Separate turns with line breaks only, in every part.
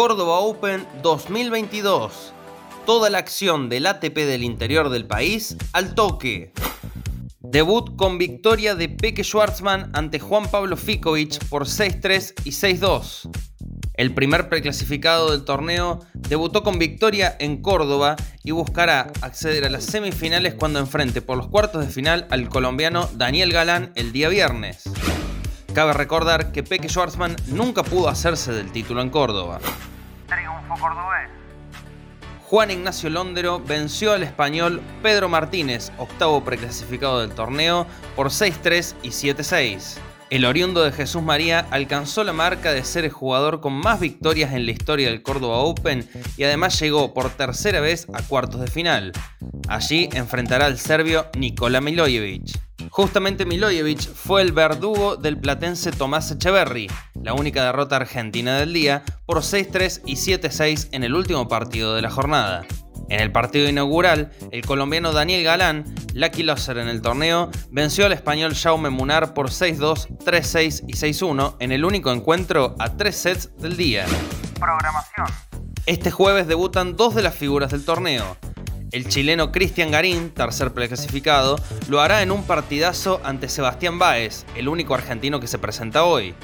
Córdoba Open 2022. Toda la acción del ATP del interior del país al toque. Debut con victoria de Peque Schwartzman ante Juan Pablo Ficovich por 6-3 y 6-2. El primer preclasificado del torneo debutó con victoria en Córdoba y buscará acceder a las semifinales cuando enfrente por los cuartos de final al colombiano Daniel Galán el día viernes. Cabe recordar que Peque Schwartzman nunca pudo hacerse del título en Córdoba.
Cordobés.
Juan Ignacio Londero venció al español Pedro Martínez, octavo preclasificado del torneo, por 6-3 y 7-6. El oriundo de Jesús María alcanzó la marca de ser el jugador con más victorias en la historia del Córdoba Open y además llegó por tercera vez a cuartos de final. Allí enfrentará al serbio Nikola Milojevic. Justamente Milojevic fue el verdugo del platense Tomás Echeverry, la única derrota argentina del día, por 6-3 y 7-6 en el último partido de la jornada. En el partido inaugural, el colombiano Daniel Galán, lucky loser en el torneo, venció al español Jaume Munar por 6-2, 3-6 y 6-1 en el único encuentro a tres sets del día.
Programación.
Este jueves debutan dos de las figuras del torneo. El chileno Cristian Garín, tercer preclasificado, lo hará en un partidazo ante Sebastián Báez, el único argentino que se presenta hoy.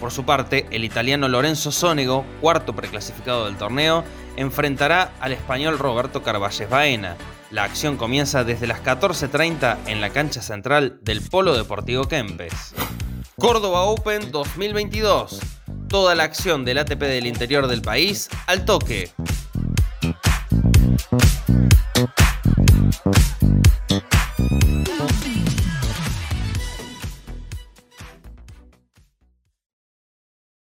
Por su parte, el italiano Lorenzo Sonego, cuarto preclasificado del torneo, enfrentará al español Roberto Carvalles Baena. La acción comienza desde las 14.30 en la cancha central del Polo Deportivo Kempes. Córdoba Open 2022. Toda la acción del ATP del interior del país al toque.